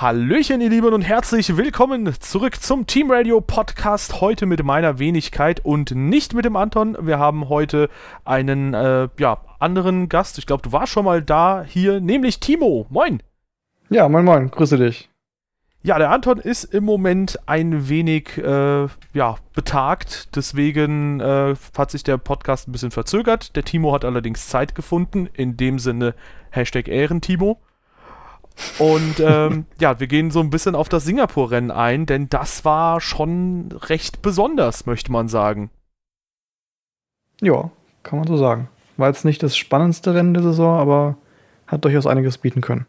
Hallöchen, ihr Lieben, und herzlich willkommen zurück zum Team Radio Podcast. Heute mit meiner Wenigkeit und nicht mit dem Anton. Wir haben heute einen äh, ja, anderen Gast. Ich glaube, du warst schon mal da hier, nämlich Timo. Moin. Ja, moin, moin. Grüße dich. Ja, der Anton ist im Moment ein wenig äh, ja, betagt, deswegen äh, hat sich der Podcast ein bisschen verzögert. Der Timo hat allerdings Zeit gefunden, in dem Sinne Hashtag Ehrentimo. Und ähm, ja, wir gehen so ein bisschen auf das Singapur-Rennen ein, denn das war schon recht besonders, möchte man sagen. Ja, kann man so sagen. War jetzt nicht das spannendste Rennen der Saison, aber hat durchaus einiges bieten können.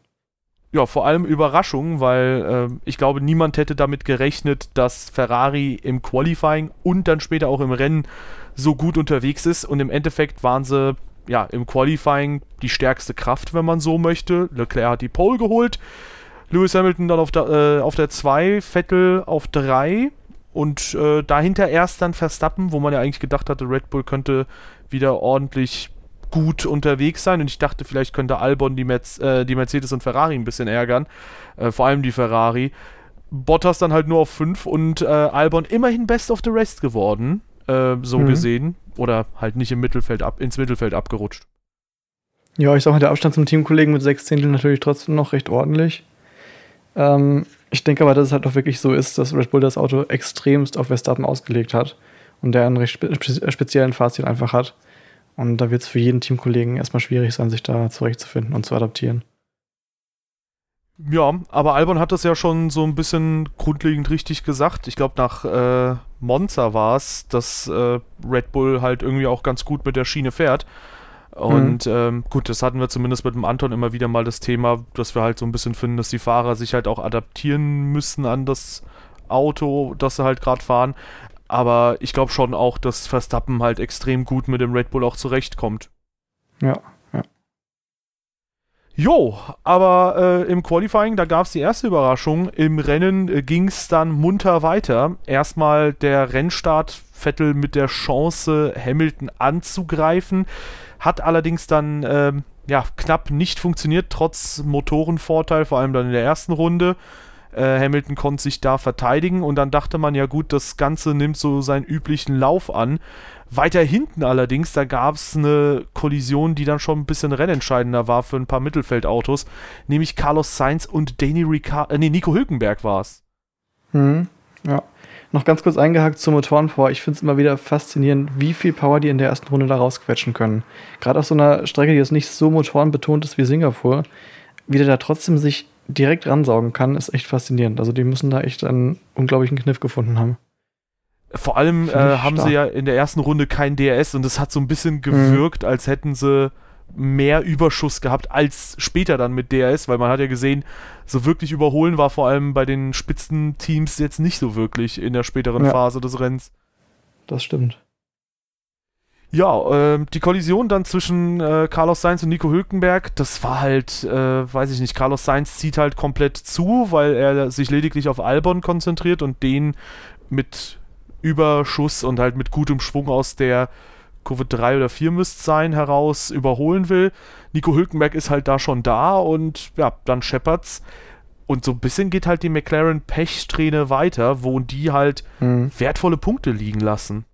Ja, vor allem Überraschung, weil äh, ich glaube, niemand hätte damit gerechnet, dass Ferrari im Qualifying und dann später auch im Rennen so gut unterwegs ist. Und im Endeffekt waren sie ja, im Qualifying die stärkste Kraft, wenn man so möchte. Leclerc hat die Pole geholt. Lewis Hamilton dann auf der, äh, auf der 2, Vettel auf 3 und äh, dahinter erst dann Verstappen, wo man ja eigentlich gedacht hatte, Red Bull könnte wieder ordentlich gut unterwegs sein und ich dachte, vielleicht könnte Albon die, Merz äh, die Mercedes und Ferrari ein bisschen ärgern, äh, vor allem die Ferrari. Bottas dann halt nur auf 5 und äh, Albon immerhin Best of the Rest geworden, äh, so mhm. gesehen oder halt nicht im Mittelfeld ab, ins Mittelfeld abgerutscht. Ja, ich sag mal, der Abstand zum Teamkollegen mit sechs Zehnteln natürlich trotzdem noch recht ordentlich. Ähm, ich denke aber, dass es halt auch wirklich so ist, dass Red Bull das Auto extremst auf Verstappen ausgelegt hat und der einen recht spe speziellen Fahrstil einfach hat. Und da wird es für jeden Teamkollegen erstmal schwierig sein, sich da zurechtzufinden und zu adaptieren. Ja, aber Albon hat das ja schon so ein bisschen grundlegend richtig gesagt. Ich glaube, nach äh, Monza war es, dass äh, Red Bull halt irgendwie auch ganz gut mit der Schiene fährt. Und mhm. ähm, gut, das hatten wir zumindest mit dem Anton immer wieder mal das Thema, dass wir halt so ein bisschen finden, dass die Fahrer sich halt auch adaptieren müssen an das Auto, das sie halt gerade fahren. Aber ich glaube schon auch, dass Verstappen halt extrem gut mit dem Red Bull auch zurechtkommt. Ja, Jo, aber äh, im Qualifying, da gab es die erste Überraschung. Im Rennen äh, ging es dann munter weiter. Erstmal der Rennstart, Vettel mit der Chance, Hamilton anzugreifen. Hat allerdings dann äh, ja, knapp nicht funktioniert, trotz Motorenvorteil, vor allem dann in der ersten Runde. Äh, Hamilton konnte sich da verteidigen und dann dachte man ja gut, das Ganze nimmt so seinen üblichen Lauf an. Weiter hinten allerdings, da gab es eine Kollision, die dann schon ein bisschen rennentscheidender war für ein paar Mittelfeldautos, nämlich Carlos Sainz und Danny Ricard, äh, nee, Nico Hülkenberg war es. Hm, ja. Noch ganz kurz eingehakt zum Motorenpower. Ich finde es immer wieder faszinierend, wie viel Power die in der ersten Runde da rausquetschen können. Gerade auf so einer Strecke, die jetzt nicht so motorenbetont ist wie Singapur, wie der da trotzdem sich direkt ransaugen kann, ist echt faszinierend. Also die müssen da echt einen unglaublichen Kniff gefunden haben. Vor allem äh, haben stark. sie ja in der ersten Runde kein DRS und es hat so ein bisschen mhm. gewirkt, mhm. als hätten sie mehr Überschuss gehabt als später dann mit DRS, weil man hat ja gesehen, so wirklich überholen war vor allem bei den Spitzenteams jetzt nicht so wirklich in der späteren ja. Phase des Rennens. Das stimmt. Ja, äh, die Kollision dann zwischen äh, Carlos Sainz und Nico Hülkenberg, das war halt, äh, weiß ich nicht, Carlos Sainz zieht halt komplett zu, weil er sich lediglich auf Albon konzentriert und den mit Überschuss und halt mit gutem Schwung aus der Kurve 3 oder 4 müsste sein, heraus überholen will. Nico Hülkenberg ist halt da schon da und ja, dann scheppert's. Und so ein bisschen geht halt die McLaren-Pechsträhne weiter, wo die halt mhm. wertvolle Punkte liegen lassen.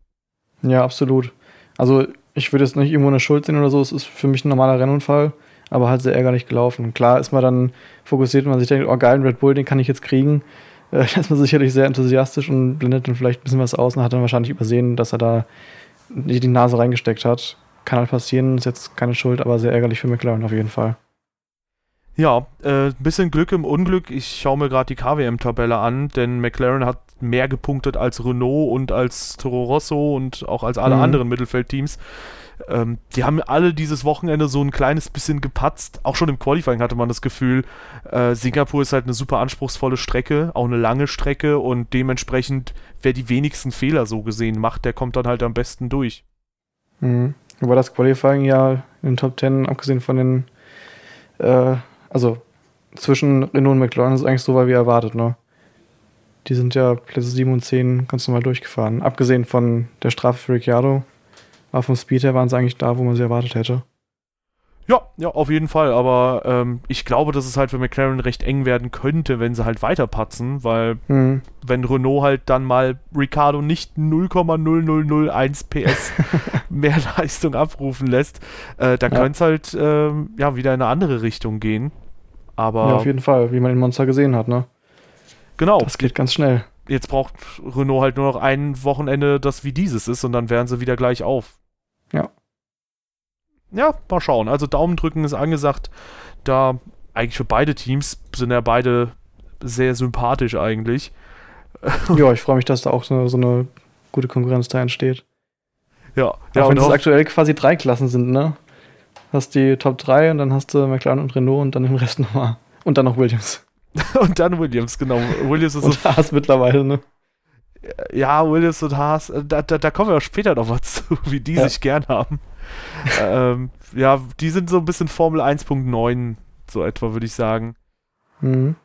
Ja, absolut. Also ich würde jetzt nicht irgendwo eine Schuld sehen oder so, es ist für mich ein normaler Rennunfall, aber halt sehr ärgerlich gelaufen. Klar ist man dann fokussiert, wenn man sich denkt, oh geil, ein Red Bull, den kann ich jetzt kriegen äh, ist man sicherlich sehr enthusiastisch und blendet dann vielleicht ein bisschen was aus und hat dann wahrscheinlich übersehen, dass er da die, die Nase reingesteckt hat. Kann halt passieren, ist jetzt keine Schuld, aber sehr ärgerlich für McLaren auf jeden Fall. Ja, ein äh, bisschen Glück im Unglück. Ich schaue mir gerade die KWM-Tabelle an, denn McLaren hat mehr gepunktet als Renault und als Toro Rosso und auch als alle mhm. anderen Mittelfeldteams. Ähm, die haben alle dieses Wochenende so ein kleines bisschen gepatzt. Auch schon im Qualifying hatte man das Gefühl, äh, Singapur ist halt eine super anspruchsvolle Strecke, auch eine lange Strecke und dementsprechend, wer die wenigsten Fehler so gesehen macht, der kommt dann halt am besten durch. Mhm. Wobei das Qualifying ja in den Top 10, abgesehen von den, äh, also zwischen Renault und McLaren ist eigentlich so weit wie erwartet, ne? Die sind ja Plätze 7 und 10 ganz normal durchgefahren. Abgesehen von der Strafe für Ricciardo, aber vom Speed her waren sie eigentlich da, wo man sie erwartet hätte. Ja, ja, auf jeden Fall. Aber ähm, ich glaube, dass es halt für McLaren recht eng werden könnte, wenn sie halt weiterpatzen, weil mhm. wenn Renault halt dann mal Ricardo nicht 0,0001 PS mehr Leistung abrufen lässt, äh, dann ja. könnte es halt äh, ja wieder in eine andere Richtung gehen. Aber ja, auf jeden Fall, wie man in Monster gesehen hat, ne? Genau. Das geht ganz schnell. Jetzt braucht Renault halt nur noch ein Wochenende, das wie dieses ist, und dann wären sie wieder gleich auf. Ja ja, mal schauen. Also Daumen drücken ist angesagt. Da eigentlich für beide Teams sind ja beide sehr sympathisch eigentlich. ja, ich freue mich, dass da auch so, so, eine gute Konkurrenz da entsteht. Ja, auch ja, wenn es aktuell quasi drei Klassen sind, ne? Hast die Top 3 und dann hast du McLaren und Renault und dann den Rest nochmal. Und dann noch Williams. und dann Williams, genau. Williams ist und so Haas mittlerweile, ne? Ja, Williams und Haas, da, da, da kommen wir auch später noch was zu, wie die ja. sich gern haben ähm, ja, die sind so ein bisschen Formel 1.9, so etwa, würde ich sagen. Mhm.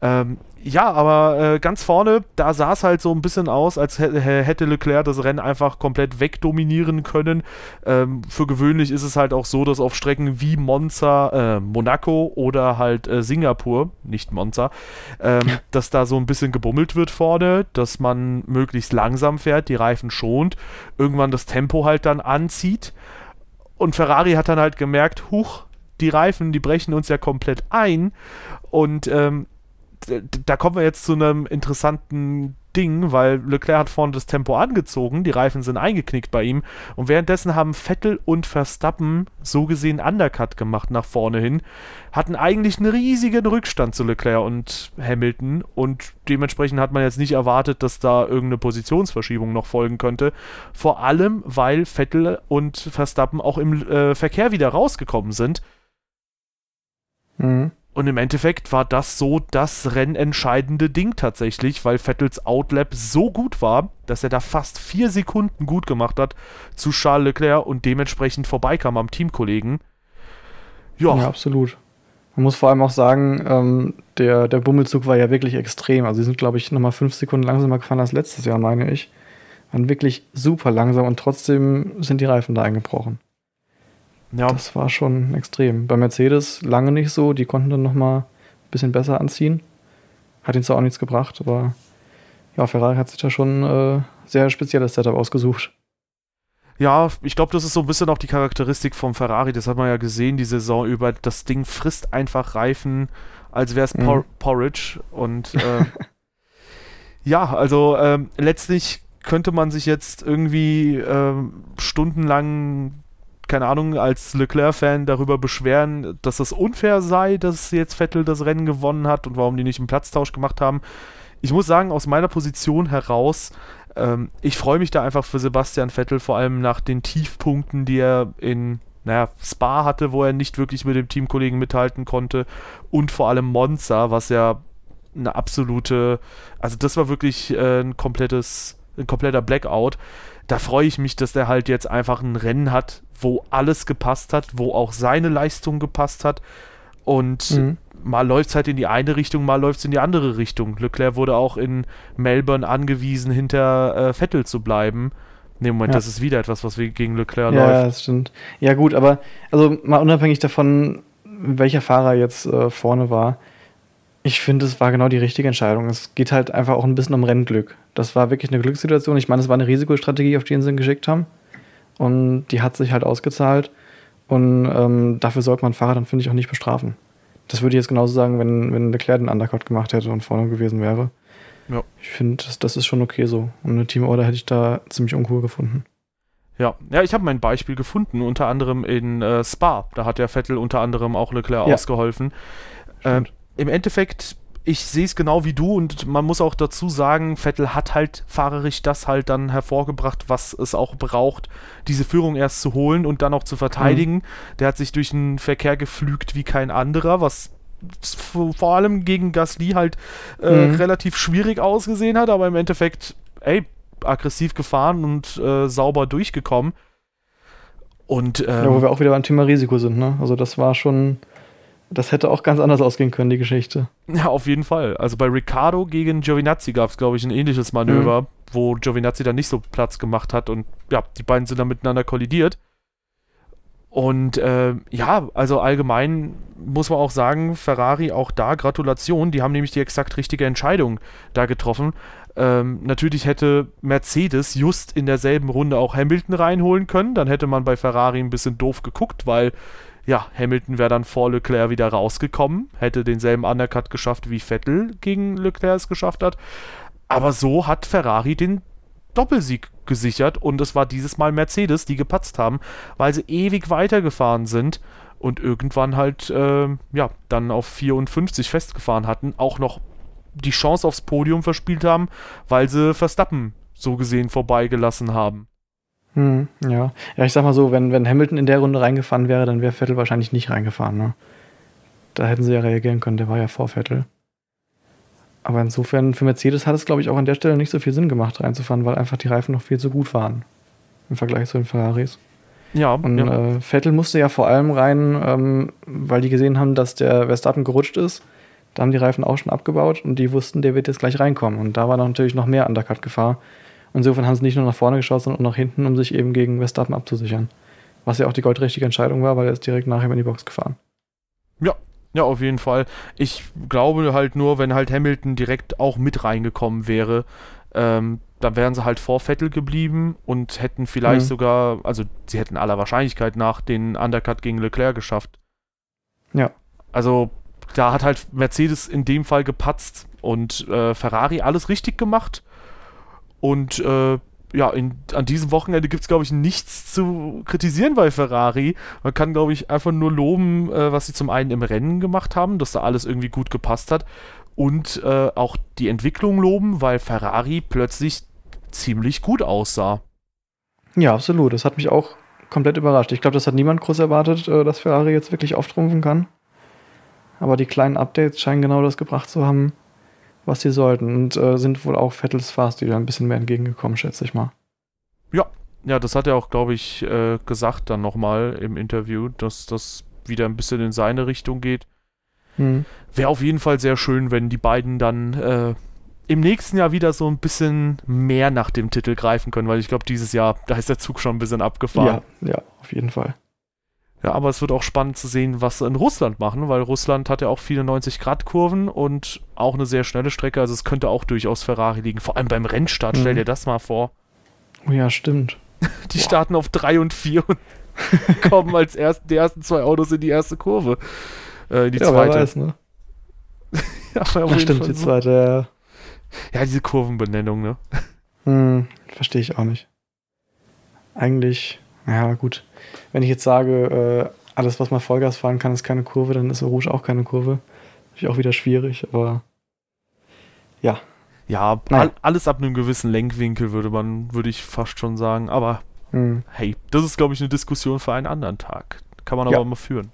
Ähm, ja, aber äh, ganz vorne, da sah es halt so ein bisschen aus, als hätte Leclerc das Rennen einfach komplett wegdominieren können. Ähm, für gewöhnlich ist es halt auch so, dass auf Strecken wie Monza, äh, Monaco oder halt äh, Singapur, nicht Monza, ähm, dass da so ein bisschen gebummelt wird vorne, dass man möglichst langsam fährt, die Reifen schont, irgendwann das Tempo halt dann anzieht. Und Ferrari hat dann halt gemerkt, huch, die Reifen, die brechen uns ja komplett ein. Und ähm, da kommen wir jetzt zu einem interessanten Ding, weil Leclerc hat vorne das Tempo angezogen, die Reifen sind eingeknickt bei ihm und währenddessen haben Vettel und Verstappen so gesehen Undercut gemacht nach vorne hin, hatten eigentlich einen riesigen Rückstand zu Leclerc und Hamilton und dementsprechend hat man jetzt nicht erwartet, dass da irgendeine Positionsverschiebung noch folgen könnte, vor allem weil Vettel und Verstappen auch im äh, Verkehr wieder rausgekommen sind. Mhm. Und im Endeffekt war das so das rennentscheidende Ding tatsächlich, weil Vettels Outlap so gut war, dass er da fast vier Sekunden gut gemacht hat zu Charles Leclerc und dementsprechend vorbeikam am Teamkollegen. Ja. ja, absolut. Man muss vor allem auch sagen, ähm, der, der Bummelzug war ja wirklich extrem. Also sie sind, glaube ich, nochmal fünf Sekunden langsamer gefahren als letztes Jahr, meine ich. Waren wirklich super langsam und trotzdem sind die Reifen da eingebrochen. Ja. Das war schon extrem. Bei Mercedes lange nicht so. Die konnten dann nochmal ein bisschen besser anziehen. Hat ihnen zwar auch nichts gebracht, aber ja, Ferrari hat sich da schon äh, sehr spezielles Setup ausgesucht. Ja, ich glaube, das ist so ein bisschen auch die Charakteristik vom Ferrari. Das hat man ja gesehen, die Saison über. Das Ding frisst einfach Reifen, als wäre es mhm. Por Porridge. Und äh, ja, also ähm, letztlich könnte man sich jetzt irgendwie äh, stundenlang keine Ahnung, als Leclerc-Fan darüber beschweren, dass das unfair sei, dass jetzt Vettel das Rennen gewonnen hat und warum die nicht einen Platztausch gemacht haben. Ich muss sagen, aus meiner Position heraus, ähm, ich freue mich da einfach für Sebastian Vettel, vor allem nach den Tiefpunkten, die er in naja, Spa hatte, wo er nicht wirklich mit dem Teamkollegen mithalten konnte und vor allem Monza, was ja eine absolute, also das war wirklich äh, ein komplettes, ein kompletter Blackout da freue ich mich, dass der halt jetzt einfach ein Rennen hat, wo alles gepasst hat, wo auch seine Leistung gepasst hat. Und mhm. mal läuft es halt in die eine Richtung, mal läuft es in die andere Richtung. Leclerc wurde auch in Melbourne angewiesen, hinter äh, Vettel zu bleiben. Ne, Moment, ja. das ist wieder etwas, was gegen Leclerc ja, läuft. Ja, das stimmt. Ja, gut, aber also mal unabhängig davon, welcher Fahrer jetzt äh, vorne war, ich finde, es war genau die richtige Entscheidung. Es geht halt einfach auch ein bisschen um Rennglück. Das war wirklich eine Glückssituation. Ich meine, es war eine Risikostrategie, auf die sie ihn geschickt haben. Und die hat sich halt ausgezahlt. Und ähm, dafür sollte man Fahrer dann, finde ich, auch nicht bestrafen. Das würde ich jetzt genauso sagen, wenn, wenn Leclerc den Undercut gemacht hätte und vorne gewesen wäre. Ja. Ich finde, das, das ist schon okay so. Und eine Teamorder hätte ich da ziemlich uncool gefunden. Ja, ja, ich habe mein Beispiel gefunden, unter anderem in äh, Spa. Da hat ja Vettel unter anderem auch Leclerc ja. ausgeholfen. Ähm, Im Endeffekt ich sehe es genau wie du und man muss auch dazu sagen, Vettel hat halt fahrerisch das halt dann hervorgebracht, was es auch braucht, diese Führung erst zu holen und dann auch zu verteidigen. Mhm. Der hat sich durch den Verkehr geflügt wie kein anderer, was vor allem gegen Gasly halt äh, mhm. relativ schwierig ausgesehen hat, aber im Endeffekt, ey, aggressiv gefahren und äh, sauber durchgekommen. Und, ähm, ja, wo wir auch wieder beim Thema Risiko sind, ne? Also das war schon das hätte auch ganz anders ausgehen können, die Geschichte. Ja, auf jeden Fall. Also bei Riccardo gegen Giovinazzi gab es, glaube ich, ein ähnliches Manöver, mhm. wo Giovinazzi dann nicht so Platz gemacht hat und ja, die beiden sind dann miteinander kollidiert. Und äh, ja, also allgemein muss man auch sagen, Ferrari auch da Gratulation, die haben nämlich die exakt richtige Entscheidung da getroffen. Ähm, natürlich hätte Mercedes just in derselben Runde auch Hamilton reinholen können, dann hätte man bei Ferrari ein bisschen doof geguckt, weil ja, Hamilton wäre dann vor Leclerc wieder rausgekommen, hätte denselben Undercut geschafft, wie Vettel gegen Leclerc es geschafft hat. Aber so hat Ferrari den Doppelsieg gesichert und es war dieses Mal Mercedes, die gepatzt haben, weil sie ewig weitergefahren sind und irgendwann halt, äh, ja, dann auf 54 festgefahren hatten, auch noch die Chance aufs Podium verspielt haben, weil sie Verstappen so gesehen vorbeigelassen haben. Hm, ja. Ja, ich sag mal so, wenn, wenn Hamilton in der Runde reingefahren wäre, dann wäre Vettel wahrscheinlich nicht reingefahren, ne? Da hätten sie ja reagieren können, der war ja vor Vettel. Aber insofern, für Mercedes hat es, glaube ich, auch an der Stelle nicht so viel Sinn gemacht, reinzufahren, weil einfach die Reifen noch viel zu gut waren. Im Vergleich zu den Ferraris. Ja, Und ja. Äh, Vettel musste ja vor allem rein, ähm, weil die gesehen haben, dass der Verstappen gerutscht ist. Da haben die Reifen auch schon abgebaut und die wussten, der wird jetzt gleich reinkommen. Und da war dann natürlich noch mehr Undercut-Gefahr. Insofern haben sie nicht nur nach vorne geschaut, sondern auch nach hinten, um sich eben gegen Verstappen abzusichern. Was ja auch die goldrichtige Entscheidung war, weil er ist direkt nachher in die Box gefahren. Ja, ja, auf jeden Fall. Ich glaube halt nur, wenn halt Hamilton direkt auch mit reingekommen wäre, ähm, dann wären sie halt vor Vettel geblieben und hätten vielleicht Mhm. sogar, also sie hätten aller Wahrscheinlichkeit nach den Undercut gegen Leclerc geschafft. Ja. Also da hat halt Mercedes in dem Fall gepatzt und äh, Ferrari alles richtig gemacht. Und äh, ja, in, an diesem Wochenende gibt es, glaube ich, nichts zu kritisieren bei Ferrari. Man kann, glaube ich, einfach nur loben, äh, was sie zum einen im Rennen gemacht haben, dass da alles irgendwie gut gepasst hat. Und äh, auch die Entwicklung loben, weil Ferrari plötzlich ziemlich gut aussah. Ja, absolut. Das hat mich auch komplett überrascht. Ich glaube, das hat niemand groß erwartet, äh, dass Ferrari jetzt wirklich auftrumpfen kann. Aber die kleinen Updates scheinen genau das gebracht zu haben, was sie sollten. Und äh, sind wohl auch Vettels Fahrstil ein bisschen mehr entgegengekommen, schätze ich mal. Ja, das hat er auch, glaube ich, äh, gesagt dann nochmal im Interview, dass das wieder ein bisschen in seine Richtung geht. Hm. Wäre auf jeden Fall sehr schön, wenn die beiden dann äh, im nächsten Jahr wieder so ein bisschen mehr nach dem Titel greifen können, weil ich glaube, dieses Jahr, da ist der Zug schon ein bisschen abgefahren. Ja, ja, auf jeden Fall. Ja, aber es wird auch spannend zu sehen, was sie in Russland machen, weil Russland hat ja auch viele 90-Grad-Kurven und auch eine sehr schnelle Strecke. Also es könnte auch durchaus Ferrari liegen. Vor allem beim Rennstart, stell Mhm. dir das mal vor. Oh ja, stimmt. Die starten auf 3 und 4 und kommen als erst, die ersten zwei Autos in die erste Kurve. Äh, in die ja, zweite. wer weiß, ne? Ja, Ja, jeden stimmt, die zweite. Ja, diese Kurvenbenennung, ne? Hm, verstehe ich auch nicht. Eigentlich, ja, gut. Wenn ich jetzt sage, äh, alles, was mal Vollgas fahren kann, ist keine Kurve, dann ist Rouge auch keine Kurve. Natürlich auch wieder schwierig, aber ja. Ja, all, alles ab einem gewissen Lenkwinkel würde man, würde ich fast schon sagen. Aber Hm. hey, das ist, glaube ich, eine Diskussion für einen anderen Tag. Kann man Ja. aber mal führen.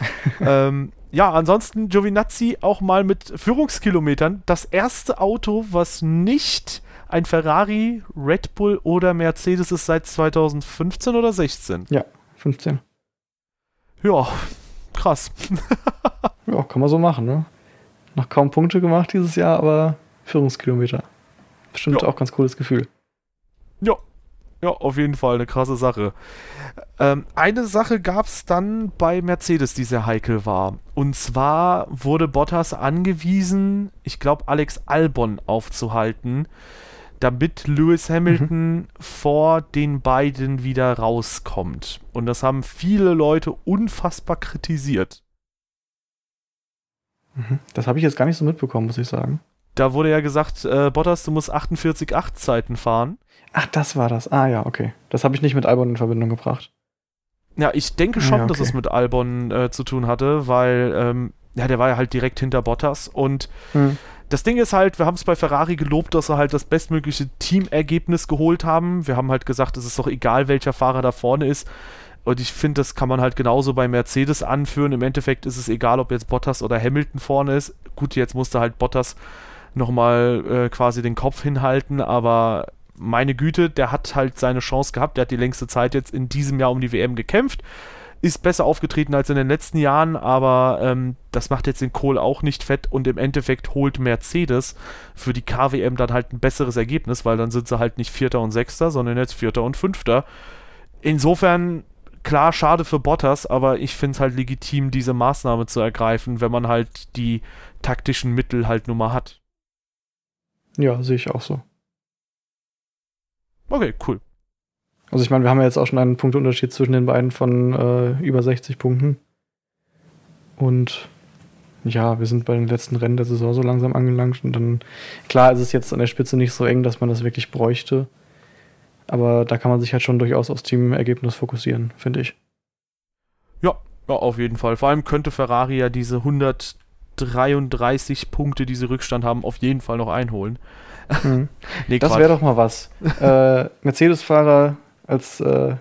ähm, ja, ansonsten Giovinazzi auch mal mit Führungskilometern. Das erste Auto, was nicht ein Ferrari, Red Bull oder Mercedes ist seit 2015 oder 16. 15. Ja, krass. Ja, kann man so machen, ne? Noch kaum Punkte gemacht dieses Jahr, aber Führungskilometer. Bestimmt Ja. auch ganz cooles Gefühl. Ja, ja, auf jeden Fall eine krasse Sache. Ähm, eine Sache gab es dann bei Mercedes, die sehr heikel war. Und zwar wurde Bottas angewiesen, ich glaube, Alex Albon aufzuhalten, damit Lewis Hamilton vor den beiden wieder rauskommt. Und das haben viele Leute unfassbar kritisiert. Mhm. Das habe ich jetzt gar nicht so mitbekommen, muss ich sagen. Da wurde ja gesagt, äh, Bottas, du musst 48,8 Zeiten fahren. Ach, das war das. Ah ja, okay. Das habe ich nicht mit Albon in Verbindung gebracht. Ja, ich denke schon, Ja, dass okay. es mit Albon äh, zu tun hatte, weil ähm, ja, der war ja halt direkt hinter Bottas und Hm. Das Ding ist halt, wir haben es bei Ferrari gelobt, dass sie halt das bestmögliche Teamergebnis geholt haben. Wir haben halt gesagt, es ist doch egal, welcher Fahrer da vorne ist. Und ich finde, das kann man halt genauso bei Mercedes anführen. Im Endeffekt ist es egal, ob jetzt Bottas oder Hamilton vorne ist. Gut, jetzt musste halt Bottas nochmal äh, quasi den Kopf hinhalten, aber meine Güte, der hat halt seine Chance gehabt. Der hat die längste Zeit jetzt in diesem Jahr um die WM gekämpft. Ist besser aufgetreten als in den letzten Jahren, aber ähm, das macht jetzt den Kohl auch nicht fett und im Endeffekt holt Mercedes für die KWM dann halt ein besseres Ergebnis, weil dann sind sie halt nicht Vierter und Sechster, sondern jetzt Vierter und Fünfter. Insofern klar, schade für Bottas, aber ich finde es halt legitim, diese Maßnahme zu ergreifen, wenn man halt die taktischen Mittel halt nun mal hat. Ja, sehe ich auch so. Okay, cool. Also ich meine, wir haben ja jetzt auch schon einen Punktunterschied zwischen den beiden von äh, über 60 Punkten. Und ja, wir sind bei den letzten Rennen der Saison so langsam angelangt. Und dann, klar ist es jetzt an der Spitze nicht so eng, dass man das wirklich bräuchte. Aber da kann man sich halt schon durchaus aufs Teamergebnis fokussieren, finde ich. Ja, ja, auf jeden Fall. Vor allem könnte Ferrari ja diese 133 Punkte, die sie Rückstand haben, auf jeden Fall noch einholen. Mhm. nee, das wäre doch mal was. äh, Mercedes-Fahrer als äh,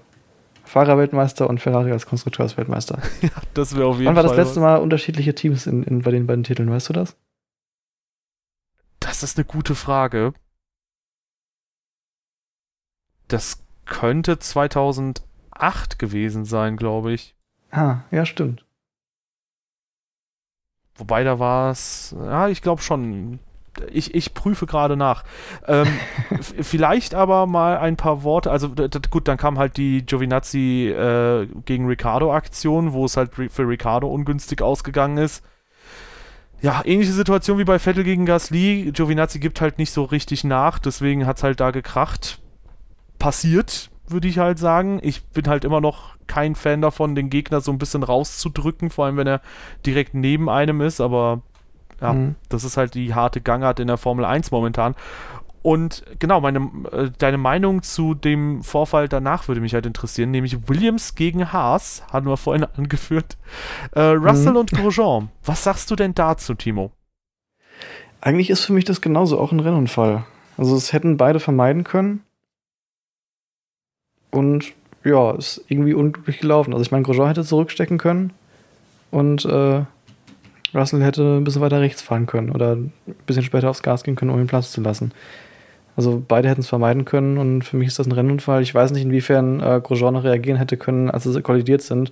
Fahrerweltmeister und Ferrari als Konstrukteursweltmeister. ja, das wäre auf jeden Fall. Wann war das letzte was. Mal unterschiedliche Teams in, in, bei den beiden Titeln? Weißt du das? Das ist eine gute Frage. Das könnte 2008 gewesen sein, glaube ich. Ah, ja, stimmt. Wobei da war es, ja, ich glaube schon. Ich, ich prüfe gerade nach. Ähm, vielleicht aber mal ein paar Worte. Also gut, dann kam halt die Giovinazzi äh, gegen Ricardo-Aktion, wo es halt für Ricardo ungünstig ausgegangen ist. Ja, ähnliche Situation wie bei Vettel gegen Gasly. Giovinazzi gibt halt nicht so richtig nach, deswegen hat es halt da gekracht. Passiert, würde ich halt sagen. Ich bin halt immer noch kein Fan davon, den Gegner so ein bisschen rauszudrücken, vor allem wenn er direkt neben einem ist, aber ja, mhm. das ist halt die harte Gangart in der Formel 1 momentan. Und genau, meine, äh, deine Meinung zu dem Vorfall danach würde mich halt interessieren, nämlich Williams gegen Haas, hatten wir vorhin angeführt. Äh, Russell mhm. und Grosjean, was sagst du denn dazu, Timo? Eigentlich ist für mich das genauso auch ein Rennunfall. Also es hätten beide vermeiden können. Und ja, ist irgendwie unglücklich gelaufen. Also ich meine, Grosjean hätte zurückstecken können und äh, Russell hätte ein bisschen weiter rechts fahren können oder ein bisschen später aufs Gas gehen können, um ihn Platz zu lassen. Also beide hätten es vermeiden können und für mich ist das ein Rennunfall. Ich weiß nicht, inwiefern äh, Grosjean noch reagieren hätte können, als sie kollidiert sind,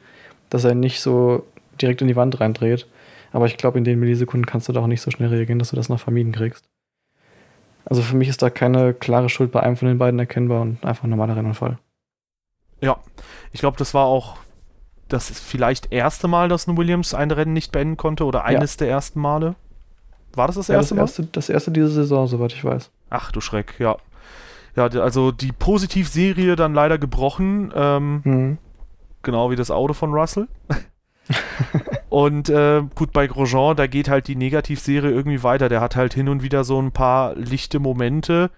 dass er nicht so direkt in die Wand reindreht. Aber ich glaube, in den Millisekunden kannst du da auch nicht so schnell reagieren, dass du das noch vermieden kriegst. Also für mich ist da keine klare Schuld bei einem von den beiden erkennbar und einfach ein normaler Rennunfall. Ja, ich glaube, das war auch das vielleicht erste Mal, dass ein Williams ein Rennen nicht beenden konnte oder eines ja. der ersten Male. War das das erste ja, das Mal? Erste, das erste diese Saison, soweit ich weiß. Ach du Schreck, ja. Ja, also die Positivserie dann leider gebrochen. Ähm, mhm. Genau wie das Auto von Russell. und äh, gut, bei Grosjean, da geht halt die Negativserie irgendwie weiter. Der hat halt hin und wieder so ein paar lichte Momente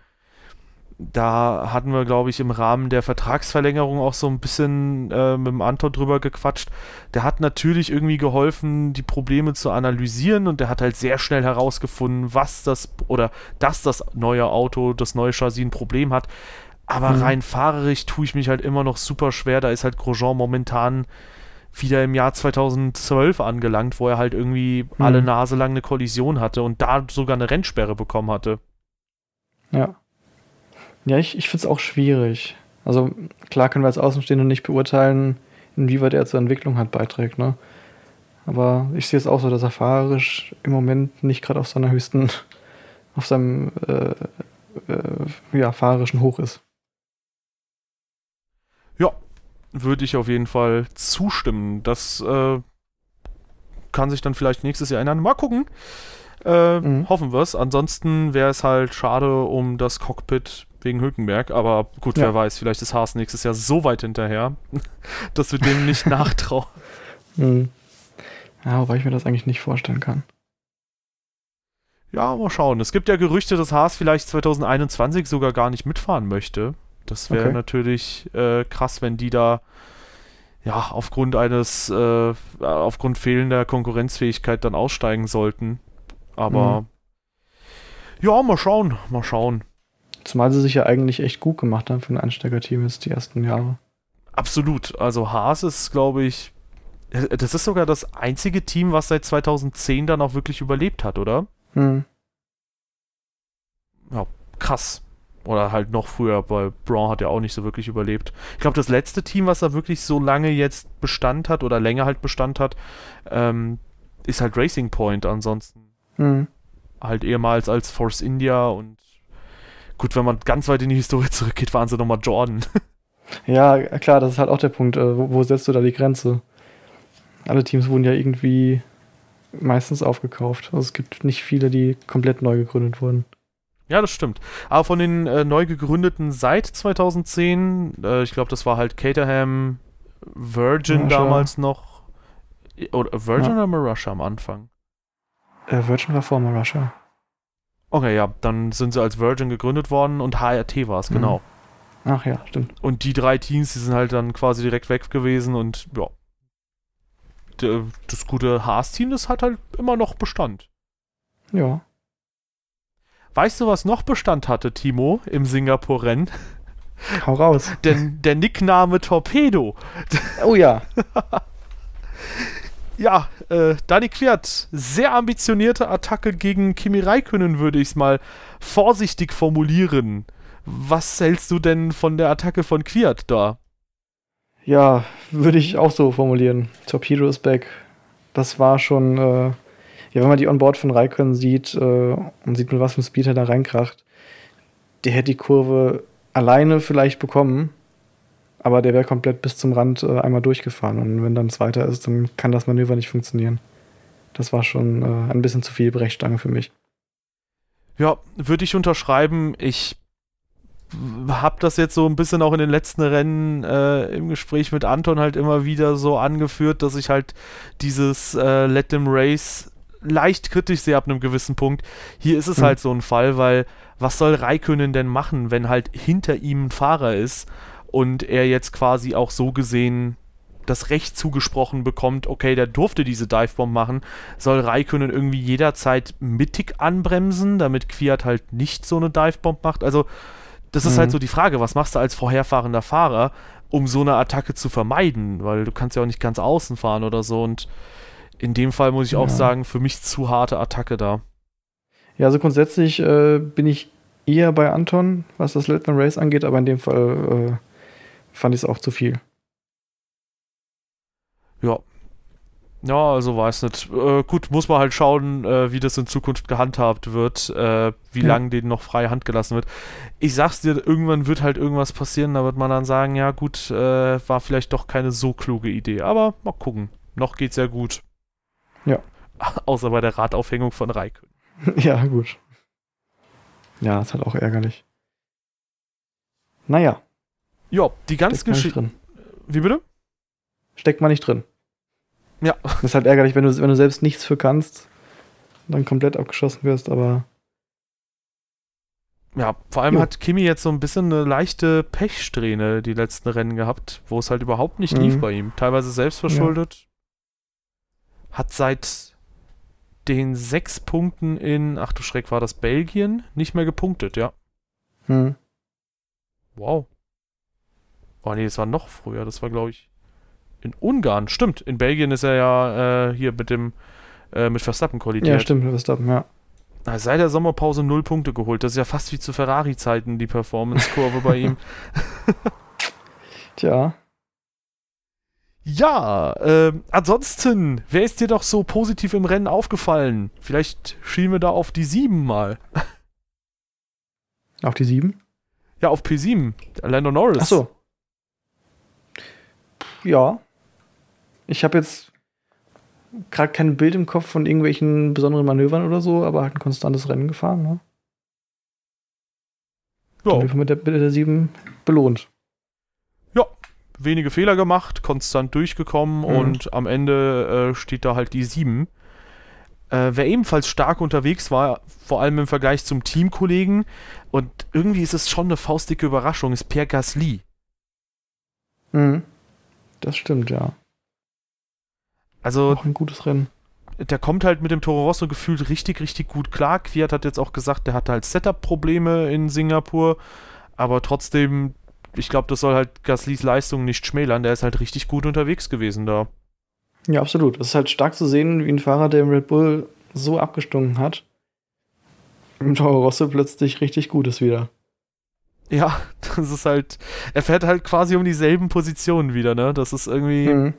da hatten wir, glaube ich, im Rahmen der Vertragsverlängerung auch so ein bisschen äh, mit dem Anton drüber gequatscht. Der hat natürlich irgendwie geholfen, die Probleme zu analysieren und der hat halt sehr schnell herausgefunden, was das oder dass das neue Auto, das neue Chassis ein Problem hat. Aber mhm. rein fahrerisch tue ich mich halt immer noch super schwer. Da ist halt Grosjean momentan wieder im Jahr 2012 angelangt, wo er halt irgendwie mhm. alle Nase lang eine Kollision hatte und da sogar eine Rennsperre bekommen hatte. Ja. Ja, ich, ich finde es auch schwierig. Also klar können wir als Außenstehende nicht beurteilen, inwieweit er zur Entwicklung hat beiträgt, ne? Aber ich sehe es auch so, dass er fahrerisch im Moment nicht gerade auf seiner höchsten, auf seinem äh, äh, ja, fahrerischen Hoch ist. Ja, würde ich auf jeden Fall zustimmen. Das äh, kann sich dann vielleicht nächstes Jahr ändern. Mal gucken. Äh, mhm. Hoffen wir es. Ansonsten wäre es halt schade um das Cockpit wegen Hülkenberg. Aber gut, ja. wer weiß, vielleicht ist Haas nächstes Jahr so weit hinterher, dass wir dem nicht nachtrauen. Mhm. Ja, wobei ich mir das eigentlich nicht vorstellen kann. Ja, mal schauen. Es gibt ja Gerüchte, dass Haas vielleicht 2021 sogar gar nicht mitfahren möchte. Das wäre okay. natürlich äh, krass, wenn die da ja aufgrund eines äh, aufgrund fehlender Konkurrenzfähigkeit dann aussteigen sollten. Aber mhm. ja, mal schauen, mal schauen. Zumal sie sich ja eigentlich echt gut gemacht haben für ein Einsteigerteam jetzt die ersten Jahre. Absolut. Also Haas ist, glaube ich, das ist sogar das einzige Team, was seit 2010 dann auch wirklich überlebt hat, oder? Hm. Ja, krass. Oder halt noch früher, weil Braun hat ja auch nicht so wirklich überlebt. Ich glaube, das letzte Team, was da wirklich so lange jetzt Bestand hat oder länger halt Bestand hat, ähm, ist halt Racing Point ansonsten. Hm. Halt ehemals als Force India und Gut, wenn man ganz weit in die Historie zurückgeht, waren sie nochmal Jordan. Ja, klar, das ist halt auch der Punkt. Äh, wo, wo setzt du da die Grenze? Alle Teams wurden ja irgendwie meistens aufgekauft. Also es gibt nicht viele, die komplett neu gegründet wurden. Ja, das stimmt. Aber von den äh, neu gegründeten seit 2010, äh, ich glaube, das war halt Caterham, Virgin Marussia. damals noch. Oder Virgin Ja. oder Marussia am Anfang? Äh, Virgin war vor Russia. Okay, ja, dann sind sie als Virgin gegründet worden und HRT war es, Mhm. genau. Ach ja, stimmt. Und die drei Teams, die sind halt dann quasi direkt weg gewesen und ja. Das gute Haas-Team, das hat halt immer noch Bestand. Ja. Weißt du, was noch Bestand hatte, Timo, im Singapur-Rennen? Hau raus. Denn der Nickname Torpedo. Oh ja. Ja, äh, Dani Quiert, sehr ambitionierte Attacke gegen Kimi Räikkönen, würde ich es mal vorsichtig formulieren. Was hältst du denn von der Attacke von Quiert da? Ja, würde ich auch so formulieren. Torpedo ist back. Das war schon, äh, ja, wenn man die Onboard von Raikön sieht äh, und sieht, mit was für Speed er da reinkracht, der hätte die Kurve alleine vielleicht bekommen, aber der wäre komplett bis zum Rand äh, einmal durchgefahren. Und wenn dann Zweiter ist, dann kann das Manöver nicht funktionieren. Das war schon äh, ein bisschen zu viel Brechstange für mich. Ja, würde ich unterschreiben. Ich habe das jetzt so ein bisschen auch in den letzten Rennen äh, im Gespräch mit Anton halt immer wieder so angeführt, dass ich halt dieses äh, Let them Race leicht kritisch sehe ab einem gewissen Punkt. Hier ist es Mhm. halt so ein Fall, weil was soll Raikönnen denn machen, wenn halt hinter ihm ein Fahrer ist und er jetzt quasi auch so gesehen das Recht zugesprochen bekommt, okay, der durfte diese Divebomb machen, soll Raikönnen irgendwie jederzeit mittig anbremsen, damit Quiert halt nicht so eine Divebomb macht. Also, das ist Mhm. halt so die Frage, was machst du als vorherfahrender Fahrer, um so eine Attacke zu vermeiden? Weil du kannst ja auch nicht ganz außen fahren oder so. Und in dem Fall muss ich auch Ja. sagen, für mich zu harte Attacke da. Ja, also grundsätzlich äh, bin ich eher bei Anton, was das Let them Race angeht, aber in dem Fall äh, fand ich es auch zu viel. Ja. Ja, also weiß nicht. Äh, gut, muss man halt schauen, äh, wie das in Zukunft gehandhabt wird, äh, wie Ja. lange denen noch freie Hand gelassen wird. Ich sag's dir, irgendwann wird halt irgendwas passieren, da wird man dann sagen, ja gut, äh, war vielleicht doch keine so kluge Idee. Aber mal gucken. Noch geht's ja gut. Ja. Außer bei der Radaufhängung von Raikön. ja, gut. Ja, ist halt auch ärgerlich. Naja, Ja, die ganze steckt man nicht Geschichte. drin. Wie bitte? Steckt man nicht drin. Ja. Ist halt ärgerlich, wenn du, wenn du selbst nichts für kannst, dann komplett abgeschossen wirst, aber Ja, vor allem Jo. hat Kimi jetzt so ein bisschen eine leichte Pechsträhne die letzten Rennen gehabt, wo es halt überhaupt nicht Mhm. lief bei ihm. Teilweise selbst verschuldet. Hat seit den sechs Punkten in, ach du Schreck, war das Belgien, nicht mehr gepunktet, ja. hm, Wow. Oh nee, das war noch früher, das war glaube ich in Ungarn. Stimmt, in Belgien ist er ja äh, hier mit dem äh, mit Verstappen ja, kollidiert. stimmt, Verstappen, ja. Na, Seit der Sommerpause null Punkte geholt. Das ist ja fast wie zu Ferrari-Zeiten, die Performance-Kurve bei ihm. Tja, Ja, ähm, ansonsten, wer ist dir doch so positiv im Rennen aufgefallen? Vielleicht schielen wir da auf die 7 mal. auf die sieben. Ja, auf P7. Lando Norris. Ach so. Ja. Ich habe jetzt gerade kein Bild im Kopf von irgendwelchen besonderen Manövern oder so, aber halt ein konstantes Rennen gefahren. Ne? Ja, Auf jeden Fall mit der, mit der 7 belohnt. wenige Fehler gemacht, konstant durchgekommen Mhm. und am Ende äh, steht da halt die 7. Äh, wer ebenfalls stark unterwegs war, vor allem im Vergleich zum Teamkollegen, und irgendwie ist es schon eine faustdicke Überraschung, ist Pierre Gasly. Mhm. Das stimmt, ja. Also Auch ein gutes Rennen. der kommt halt mit dem Toro Rosso gefühlt richtig, richtig gut klar. Quiert hat jetzt auch gesagt, der hatte halt Setup-Probleme in Singapur, aber trotzdem, ich glaube, das soll halt Gaslys Leistung nicht schmälern. Der ist halt richtig gut unterwegs gewesen da. Ja, absolut. Es ist halt stark zu sehen, wie ein Fahrer, der im Red Bull so abgestunken hat, im Toro Rosso plötzlich richtig gut ist wieder. Ja, das ist halt, er fährt halt quasi um dieselben Positionen wieder, ne? Das ist irgendwie Mhm.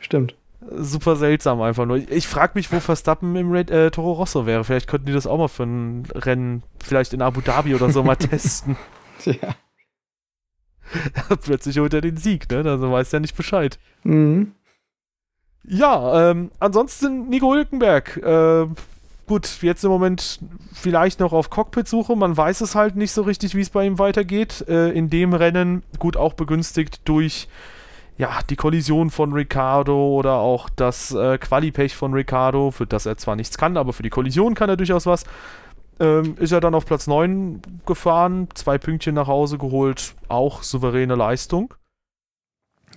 Stimmt. super seltsam einfach nur. Ich frage mich, wo Verstappen im Red, äh, Toro Rosso wäre. Vielleicht könnten die das auch mal für ein Rennen, vielleicht in Abu Dhabi oder so mal testen. Ja. Plötzlich holt er den Sieg, ne? Also weiß er nicht Bescheid. Mhm. Ja, ähm, ansonsten Nico Hülkenberg. Äh, gut, jetzt im Moment vielleicht noch auf Cockpit-Suche. Man weiß es halt nicht so richtig, wie es bei ihm weitergeht. Äh, in dem Rennen, gut auch begünstigt durch ja, die Kollision von Ricardo oder auch das äh, Qualipech von Ricardo, für das er zwar nichts kann, aber für die Kollision kann er durchaus was. Ähm, ist er dann auf Platz 9 gefahren, zwei Pünktchen nach Hause geholt, auch souveräne Leistung.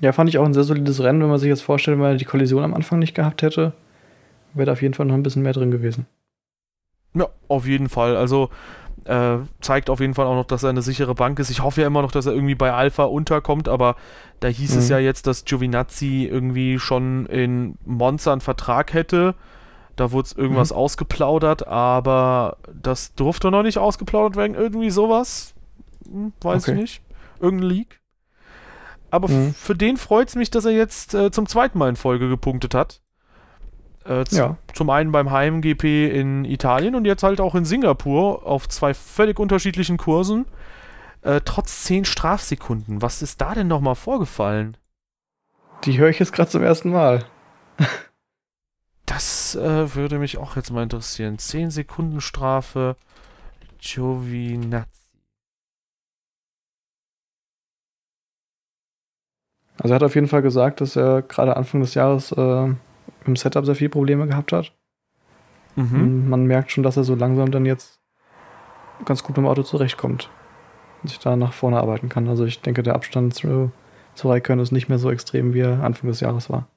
Ja, fand ich auch ein sehr solides Rennen, wenn man sich jetzt vorstellt, wenn er die Kollision am Anfang nicht gehabt hätte, wäre da auf jeden Fall noch ein bisschen mehr drin gewesen. Ja, auf jeden Fall. Also äh, zeigt auf jeden Fall auch noch, dass er eine sichere Bank ist. Ich hoffe ja immer noch, dass er irgendwie bei Alpha unterkommt, aber da hieß mhm. es ja jetzt, dass Giovinazzi irgendwie schon in Monza einen Vertrag hätte. Da wurde irgendwas mhm. ausgeplaudert, aber das durfte noch nicht ausgeplaudert werden. Irgendwie sowas. Hm, weiß okay. ich nicht. Irgendein Leak. Aber mhm. für den freut es mich, dass er jetzt äh, zum zweiten Mal in Folge gepunktet hat. Äh, ja. Zum einen beim Heim-GP in Italien und jetzt halt auch in Singapur auf zwei völlig unterschiedlichen Kursen. Äh, trotz 10 Strafsekunden. Was ist da denn nochmal vorgefallen? Die höre ich jetzt gerade zum ersten Mal. das äh, würde mich auch jetzt mal interessieren. 10 Sekunden Strafe. Giovinazzi. Also er hat auf jeden Fall gesagt, dass er gerade Anfang des Jahres äh, im Setup sehr viele Probleme gehabt hat. Mhm. Man merkt schon, dass er so langsam dann jetzt ganz gut mit dem Auto zurechtkommt. Und sich da nach vorne arbeiten kann. Also ich denke, der Abstand zu, zu Raikön ist nicht mehr so extrem, wie er Anfang des Jahres war.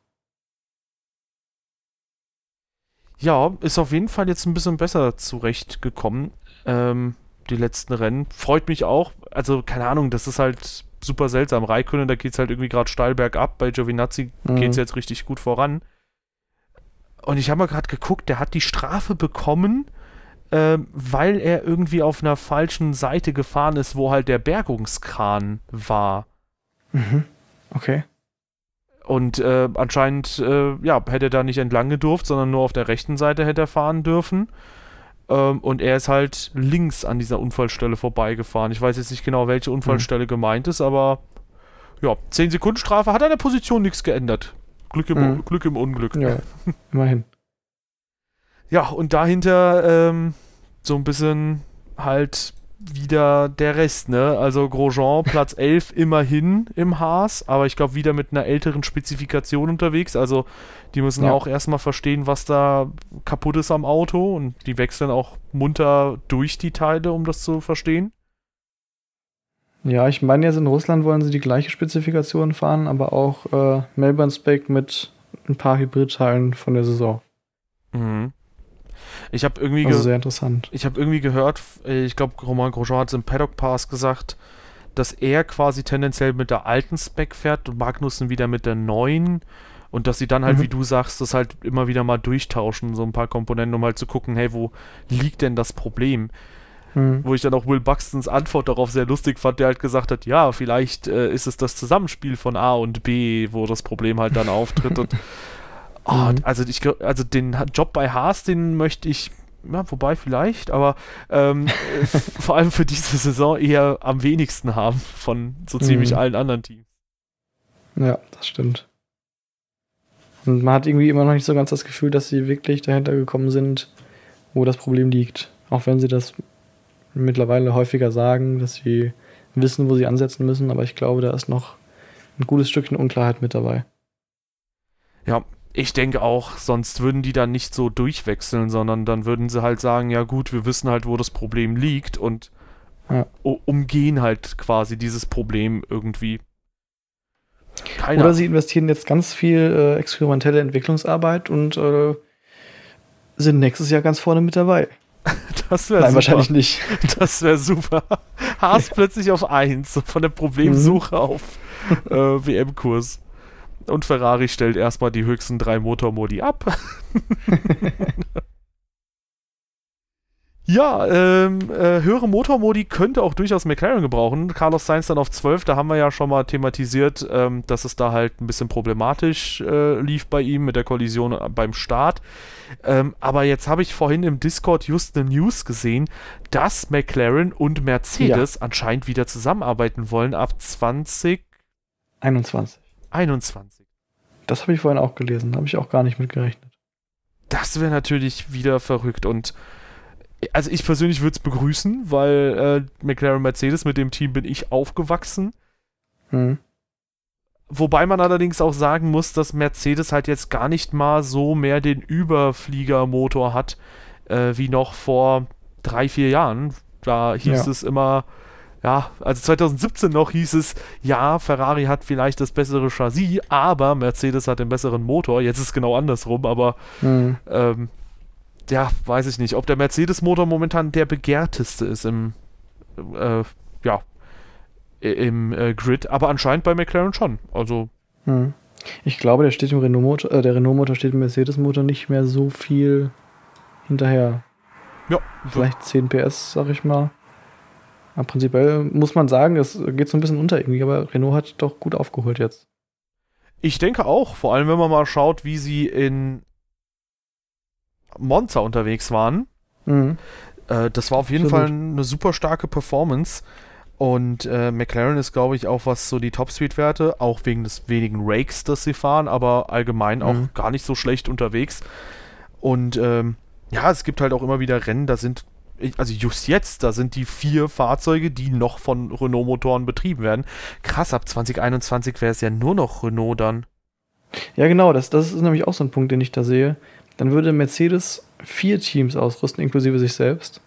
Ja, ist auf jeden Fall jetzt ein bisschen besser zurechtgekommen. Ähm, die letzten Rennen. Freut mich auch. Also, keine Ahnung, das ist halt super seltsam. Raikönnen, da geht es halt irgendwie gerade steil bergab. Bei Giovinazzi mhm. geht es jetzt richtig gut voran. Und ich habe mal gerade geguckt, der hat die Strafe bekommen, äh, weil er irgendwie auf einer falschen Seite gefahren ist, wo halt der Bergungskran war. Mhm. Okay. Und äh, anscheinend, äh, ja, hätte er da nicht entlang gedurft, sondern nur auf der rechten Seite hätte er fahren dürfen. Ähm, und er ist halt links an dieser Unfallstelle vorbeigefahren. Ich weiß jetzt nicht genau, welche Unfallstelle mhm. gemeint ist, aber ja, 10 Sekunden Strafe hat an der Position nichts geändert. Glück im, mhm. Glück im Unglück. Ja, immerhin. Ja, und dahinter ähm, so ein bisschen halt wieder der Rest, ne? Also Grosjean Platz 11 immerhin im Haas, aber ich glaube wieder mit einer älteren Spezifikation unterwegs. Also die müssen ja. auch erstmal verstehen, was da kaputt ist am Auto und die wechseln auch munter durch die Teile, um das zu verstehen. Ja, ich meine jetzt in Russland wollen sie die gleiche Spezifikation fahren, aber auch äh, Melbourne Spec mit ein paar Hybridteilen von der Saison. Mhm. Ich habe irgendwie also sehr interessant. Ich habe irgendwie gehört, äh, ich glaube Romain Grosjean hat es im Paddock Pass gesagt, dass er quasi tendenziell mit der alten Spec fährt und Magnussen wieder mit der neuen und dass sie dann halt, mhm. wie du sagst, das halt immer wieder mal durchtauschen, so ein paar Komponenten, um halt zu gucken, hey, wo liegt denn das Problem? Mhm. Wo ich dann auch Will Buxtons Antwort darauf sehr lustig fand, der halt gesagt hat, ja, vielleicht äh, ist es das Zusammenspiel von A und B, wo das Problem halt dann auftritt. und oh, mhm. also ich also den Job bei Haas, den möchte ich ja, wobei vielleicht, aber ähm, vor allem für diese Saison eher am wenigsten haben von so ziemlich mhm. allen anderen Teams. Ja, das stimmt. Und man hat irgendwie immer noch nicht so ganz das Gefühl, dass sie wirklich dahinter gekommen sind, wo das Problem liegt. Auch wenn sie das mittlerweile häufiger sagen, dass sie wissen, wo sie ansetzen müssen, aber ich glaube, da ist noch ein gutes Stückchen Unklarheit mit dabei. Ja, ich denke auch, sonst würden die dann nicht so durchwechseln, sondern dann würden sie halt sagen, ja gut, wir wissen halt, wo das Problem liegt und ja. umgehen halt quasi dieses Problem irgendwie. Keine Oder sie investieren jetzt ganz viel äh, experimentelle Entwicklungsarbeit und äh, sind nächstes Jahr ganz vorne mit dabei. Das wäre Nein, super. wahrscheinlich nicht. Das wäre super. Haas plötzlich auf 1 von der Problemsuche mhm. auf äh, WM-Kurs. Und Ferrari stellt erstmal die höchsten drei Motormodi ab. Ja, ähm, äh, höhere Motormodi könnte auch durchaus McLaren gebrauchen. Carlos Sainz dann auf 12, da haben wir ja schon mal thematisiert, ähm, dass es da halt ein bisschen problematisch äh, lief bei ihm mit der Kollision beim Start. Ähm, aber jetzt habe ich vorhin im Discord just eine News gesehen, dass McLaren und Mercedes ja. anscheinend wieder zusammenarbeiten wollen ab 2021. 21. Das habe ich vorhin auch gelesen, habe ich auch gar nicht mit gerechnet. Das wäre natürlich wieder verrückt und also ich persönlich würde es begrüßen, weil äh, McLaren Mercedes, mit dem Team bin ich aufgewachsen. Hm. Wobei man allerdings auch sagen muss, dass Mercedes halt jetzt gar nicht mal so mehr den Überfliegermotor hat, äh, wie noch vor drei, vier Jahren. Da hieß ja. es immer, ja, also 2017 noch hieß es, ja, Ferrari hat vielleicht das bessere Chassis, aber Mercedes hat den besseren Motor. Jetzt ist es genau andersrum, aber mhm. ähm, ja, weiß ich nicht, ob der Mercedes-Motor momentan der begehrteste ist im, äh, ja, im äh, Grid, aber anscheinend bei McLaren schon. Also. Hm. Ich glaube, der steht im Renault-Motor, äh, der Renault-Motor steht im Mercedes-Motor nicht mehr so viel hinterher. Ja. Vielleicht 10 PS, sag ich mal. Aber prinzipiell muss man sagen, es geht so ein bisschen unter irgendwie, aber Renault hat doch gut aufgeholt jetzt. Ich denke auch, vor allem wenn man mal schaut, wie sie in Monza unterwegs waren. Mhm. Äh, das war auf jeden. Fall eine super starke Performance. Und äh, McLaren ist, glaube ich, auch was so die Top-Speed-Werte, auch wegen des wenigen Rakes, das sie fahren, aber allgemein auch mhm. gar nicht so schlecht unterwegs. Und ähm, ja, es gibt halt auch immer wieder Rennen, da sind, also just jetzt, da sind die vier Fahrzeuge, die noch von Renault-Motoren betrieben werden. Krass, ab 2021 wäre es ja nur noch Renault dann. Ja, genau, das, das ist nämlich auch so ein Punkt, den ich da sehe dann würde Mercedes vier Teams ausrüsten, inklusive sich selbst.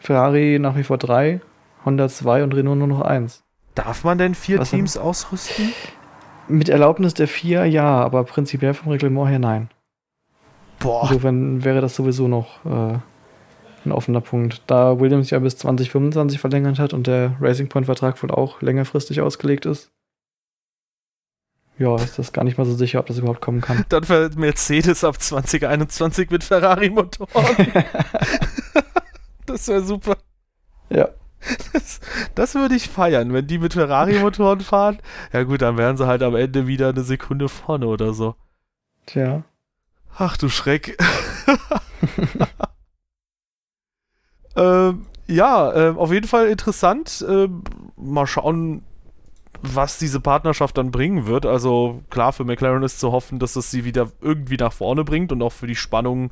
Ferrari nach wie vor drei, Honda zwei und Renault nur noch eins. Darf man denn vier Was Teams haben? ausrüsten? Mit Erlaubnis der vier ja, aber prinzipiell vom Reglement her nein. Boah. Insofern wäre das sowieso noch äh, ein offener Punkt. Da Williams ja bis 2025 verlängert hat und der Racing Point-Vertrag wohl auch längerfristig ausgelegt ist, ja, ist das gar nicht mal so sicher, ob das überhaupt kommen kann. Dann fährt Mercedes ab 2021 mit Ferrari-Motoren. das wäre super. Ja. Das, das würde ich feiern, wenn die mit Ferrari-Motoren fahren. Ja gut, dann wären sie halt am Ende wieder eine Sekunde vorne oder so. Tja. Ach du Schreck. ähm, ja, äh, auf jeden Fall interessant. Äh, mal schauen, was diese Partnerschaft dann bringen wird. Also klar, für McLaren ist zu hoffen, dass es sie wieder irgendwie nach vorne bringt und auch für die Spannung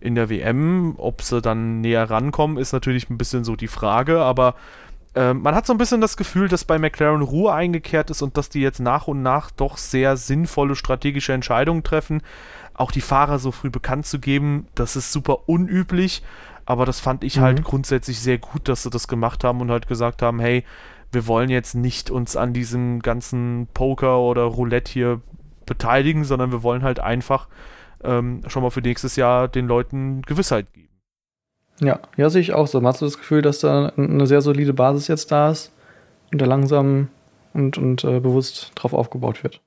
in der WM. Ob sie dann näher rankommen, ist natürlich ein bisschen so die Frage, aber äh, man hat so ein bisschen das Gefühl, dass bei McLaren Ruhe eingekehrt ist und dass die jetzt nach und nach doch sehr sinnvolle strategische Entscheidungen treffen. Auch die Fahrer so früh bekannt zu geben, das ist super unüblich, aber das fand ich halt mhm. halt grundsätzlich sehr gut, dass sie das gemacht haben und halt gesagt haben, hey, wir wollen jetzt nicht uns an diesem ganzen Poker oder Roulette hier beteiligen, sondern wir wollen halt einfach ähm, schon mal für nächstes Jahr den Leuten Gewissheit geben. Ja, ja, sehe ich auch so. Hast du das Gefühl, dass da eine sehr solide Basis jetzt da ist und da langsam und, und äh, bewusst drauf aufgebaut wird?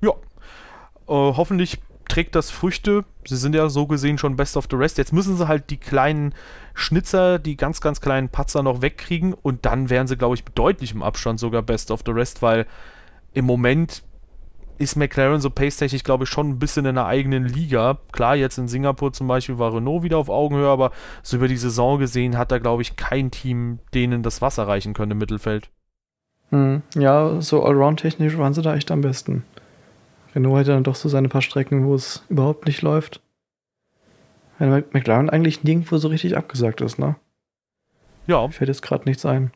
Ja. Äh, hoffentlich trägt das Früchte. Sie sind ja so gesehen schon best of the rest. Jetzt müssen sie halt die kleinen Schnitzer, die ganz, ganz kleinen Patzer noch wegkriegen und dann wären sie, glaube ich, mit deutlichem Abstand sogar best of the rest, weil im Moment ist McLaren so pace-technisch, glaube ich, schon ein bisschen in einer eigenen Liga. Klar, jetzt in Singapur zum Beispiel war Renault wieder auf Augenhöhe, aber so über die Saison gesehen hat da, glaube ich, kein Team denen das Wasser reichen können im Mittelfeld. Hm, ja, so allround-technisch waren sie da echt am besten. Renault hat dann doch so seine paar Strecken, wo es überhaupt nicht läuft. Weil McLaren eigentlich nirgendwo so richtig abgesagt ist, ne? Ja. Fällt jetzt gerade nichts ein.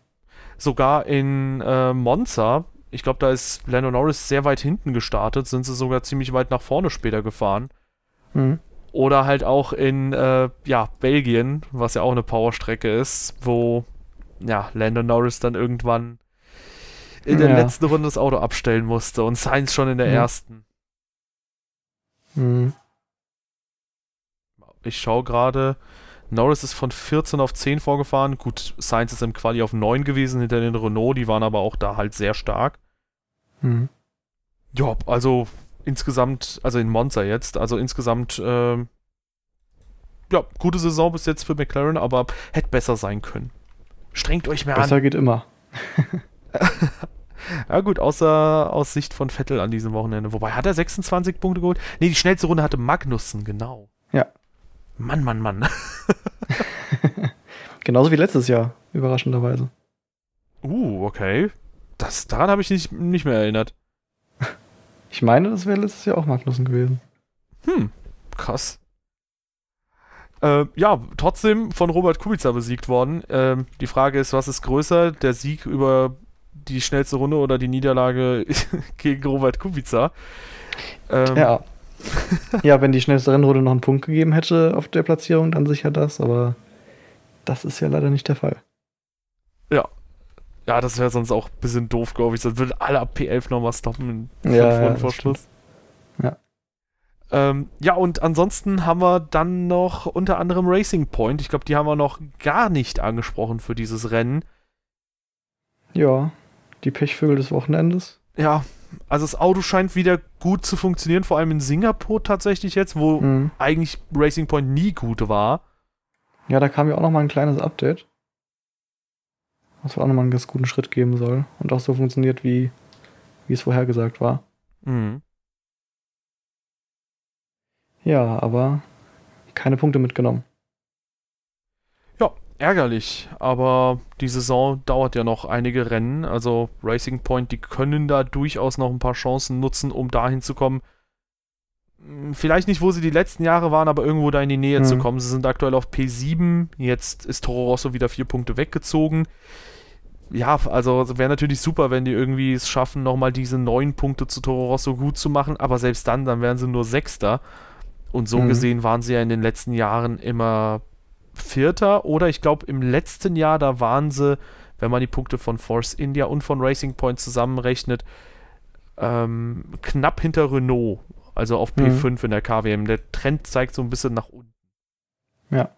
Sogar in äh, Monza, ich glaube, da ist Lando Norris sehr weit hinten gestartet, sind sie sogar ziemlich weit nach vorne später gefahren. Mhm. Oder halt auch in äh, ja, Belgien, was ja auch eine Powerstrecke ist, wo ja, Lando Norris dann irgendwann in der ja. letzten Runde das Auto abstellen musste und Sainz schon in der mhm. ersten. Mhm. Ich schaue gerade. Norris ist von 14 auf 10 vorgefahren. Gut, Sainz ist im Quali auf 9 gewesen hinter den Renault. Die waren aber auch da halt sehr stark. Mhm. Ja, also insgesamt, also in Monza jetzt, also insgesamt äh, ja, gute Saison bis jetzt für McLaren, aber hätte besser sein können. Strengt euch mehr Besser an. Besser geht immer. ja gut, außer aus Sicht von Vettel an diesem Wochenende. Wobei, hat er 26 Punkte geholt? Ne, die schnellste Runde hatte Magnussen, genau. Ja. Mann, Mann, Mann. Genauso wie letztes Jahr, überraschenderweise. Uh, okay. Das, daran habe ich nicht, nicht mehr erinnert. Ich meine, das wäre letztes Jahr auch Magnussen gewesen. Hm, krass. Äh, ja, trotzdem von Robert Kubica besiegt worden. Ähm, die Frage ist, was ist größer, der Sieg über die schnellste Runde oder die Niederlage gegen Robert Kubica? Ähm, ja. ja, wenn die schnellste Rennrunde noch einen Punkt gegeben hätte auf der Platzierung, dann sicher das, aber das ist ja leider nicht der Fall. Ja. Ja, das wäre sonst auch ein bisschen doof, glaube ich. Sonst würden alle ab P11 nochmal stoppen in ja, ja, vor Schluss. Ja. Ähm, ja, und ansonsten haben wir dann noch unter anderem Racing Point. Ich glaube, die haben wir noch gar nicht angesprochen für dieses Rennen. Ja, die Pechvögel des Wochenendes. Ja, also das Auto scheint wieder gut zu funktionieren, vor allem in Singapur tatsächlich jetzt, wo mhm. eigentlich Racing Point nie gut war. Ja, da kam ja auch noch mal ein kleines Update. Was auch nochmal einen ganz guten Schritt geben soll. Und auch so funktioniert, wie, wie es vorhergesagt war. Mhm. Ja, aber keine Punkte mitgenommen. Ärgerlich. Aber die Saison dauert ja noch einige Rennen. Also Racing Point, die können da durchaus noch ein paar Chancen nutzen, um dahin zu kommen. Hm, vielleicht nicht, wo sie die letzten Jahre waren, aber irgendwo da in die Nähe mhm. zu kommen. Sie sind aktuell auf P7. Jetzt ist Toro Rosso wieder vier Punkte weggezogen. Ja, also wäre natürlich super, wenn die irgendwie es schaffen, nochmal diese neun Punkte zu Toro Rosso gut zu machen. Aber selbst dann, dann wären sie nur Sechster. Und so mhm. gesehen waren sie ja in den letzten Jahren immer Vierter oder ich glaube im letzten Jahr, da waren sie, wenn man die Punkte von Force India und von Racing Point zusammenrechnet, ähm, knapp hinter Renault, also auf P5 mhm. in der KWM. Der Trend zeigt so ein bisschen nach unten. Ja.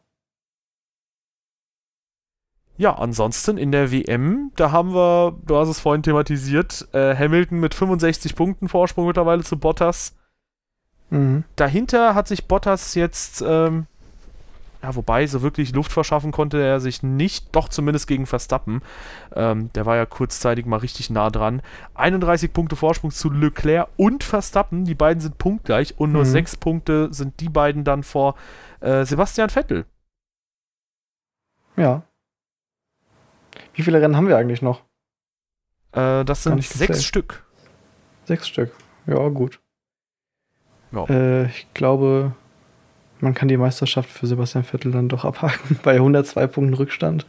Ja, ansonsten in der WM, da haben wir, du hast es vorhin thematisiert, äh, Hamilton mit 65 Punkten Vorsprung mittlerweile zu Bottas. Mhm. Dahinter hat sich Bottas jetzt, ähm, ja, wobei so wirklich Luft verschaffen konnte er sich nicht, doch zumindest gegen Verstappen. Ähm, der war ja kurzzeitig mal richtig nah dran. 31 Punkte Vorsprung zu Leclerc und Verstappen, die beiden sind punktgleich und nur mhm. 6 Punkte sind die beiden dann vor äh, Sebastian Vettel. Ja. Wie viele Rennen haben wir eigentlich noch? Äh, das sind sechs Stück. Sechs Stück. Ja, gut. Ja. Äh, ich glaube, man kann die Meisterschaft für Sebastian Vettel dann doch abhaken. Bei 102 Punkten Rückstand.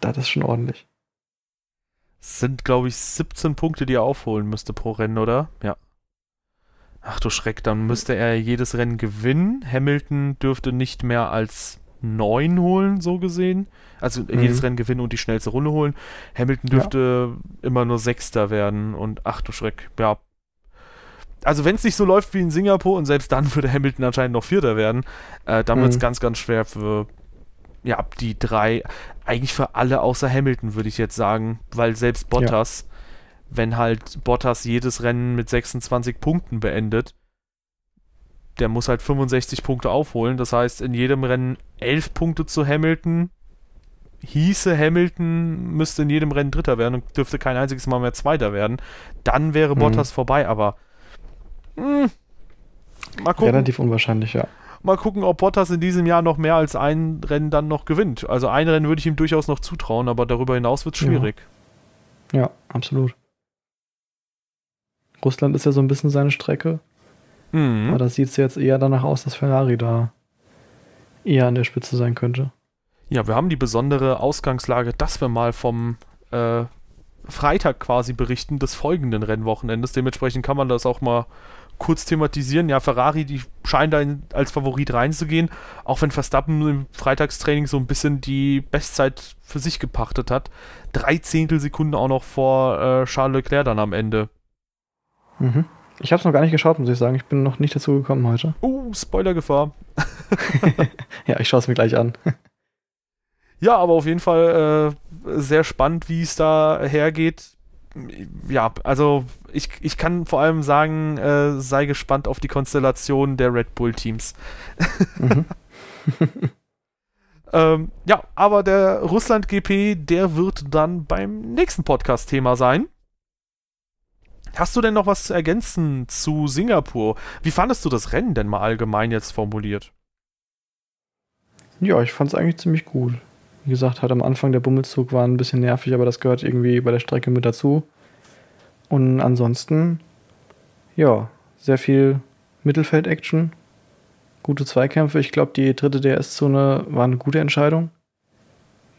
Das ist schon ordentlich. Sind, glaube ich, 17 Punkte, die er aufholen müsste pro Rennen, oder? Ja. Ach du Schreck, dann müsste er jedes Rennen gewinnen. Hamilton dürfte nicht mehr als 9 holen, so gesehen. Also mhm. jedes Rennen gewinnen und die schnellste Runde holen. Hamilton dürfte ja. immer nur Sechster werden und ach du Schreck, ja, also wenn es nicht so läuft wie in Singapur und selbst dann würde Hamilton anscheinend noch Vierter werden, äh, dann mhm. wird es ganz, ganz schwer für ja, die drei, eigentlich für alle außer Hamilton, würde ich jetzt sagen, weil selbst Bottas, ja. wenn halt Bottas jedes Rennen mit 26 Punkten beendet, der muss halt 65 Punkte aufholen. Das heißt, in jedem Rennen 11 Punkte zu Hamilton. Hieße Hamilton müsste in jedem Rennen Dritter werden und dürfte kein einziges Mal mehr Zweiter werden. Dann wäre mhm. Bottas vorbei, aber hm. Mal gucken. Relativ unwahrscheinlich, ja. Mal gucken, ob Bottas in diesem Jahr noch mehr als ein Rennen dann noch gewinnt. Also ein Rennen würde ich ihm durchaus noch zutrauen, aber darüber hinaus wird es schwierig. Ja. ja, absolut. Russland ist ja so ein bisschen seine Strecke. Mhm. Aber das sieht es jetzt eher danach aus, dass Ferrari da eher an der Spitze sein könnte. Ja, wir haben die besondere Ausgangslage, dass wir mal vom äh, Freitag quasi berichten des folgenden Rennwochenendes. Dementsprechend kann man das auch mal kurz thematisieren. Ja, Ferrari, die scheinen da in, als Favorit reinzugehen, auch wenn Verstappen im Freitagstraining so ein bisschen die Bestzeit für sich gepachtet hat. Drei Zehntelsekunden auch noch vor äh, Charles Leclerc dann am Ende. Mhm. Ich habe es noch gar nicht geschaut, muss ich sagen. Ich bin noch nicht dazu gekommen heute. Oh, Spoilergefahr. ja, ich schaue es mir gleich an. Ja, aber auf jeden Fall äh, sehr spannend, wie es da hergeht. Ja, also ich, ich kann vor allem sagen, äh, sei gespannt auf die Konstellation der Red Bull-Teams. mhm. ähm, ja, aber der Russland GP, der wird dann beim nächsten Podcast-Thema sein. Hast du denn noch was zu ergänzen zu Singapur? Wie fandest du das Rennen denn mal allgemein jetzt formuliert? Ja, ich fand es eigentlich ziemlich gut. Wie gesagt, halt am Anfang der Bummelzug war ein bisschen nervig, aber das gehört irgendwie bei der Strecke mit dazu. Und ansonsten, ja, sehr viel Mittelfeld-Action, gute Zweikämpfe. Ich glaube, die dritte DS-Zone war eine gute Entscheidung.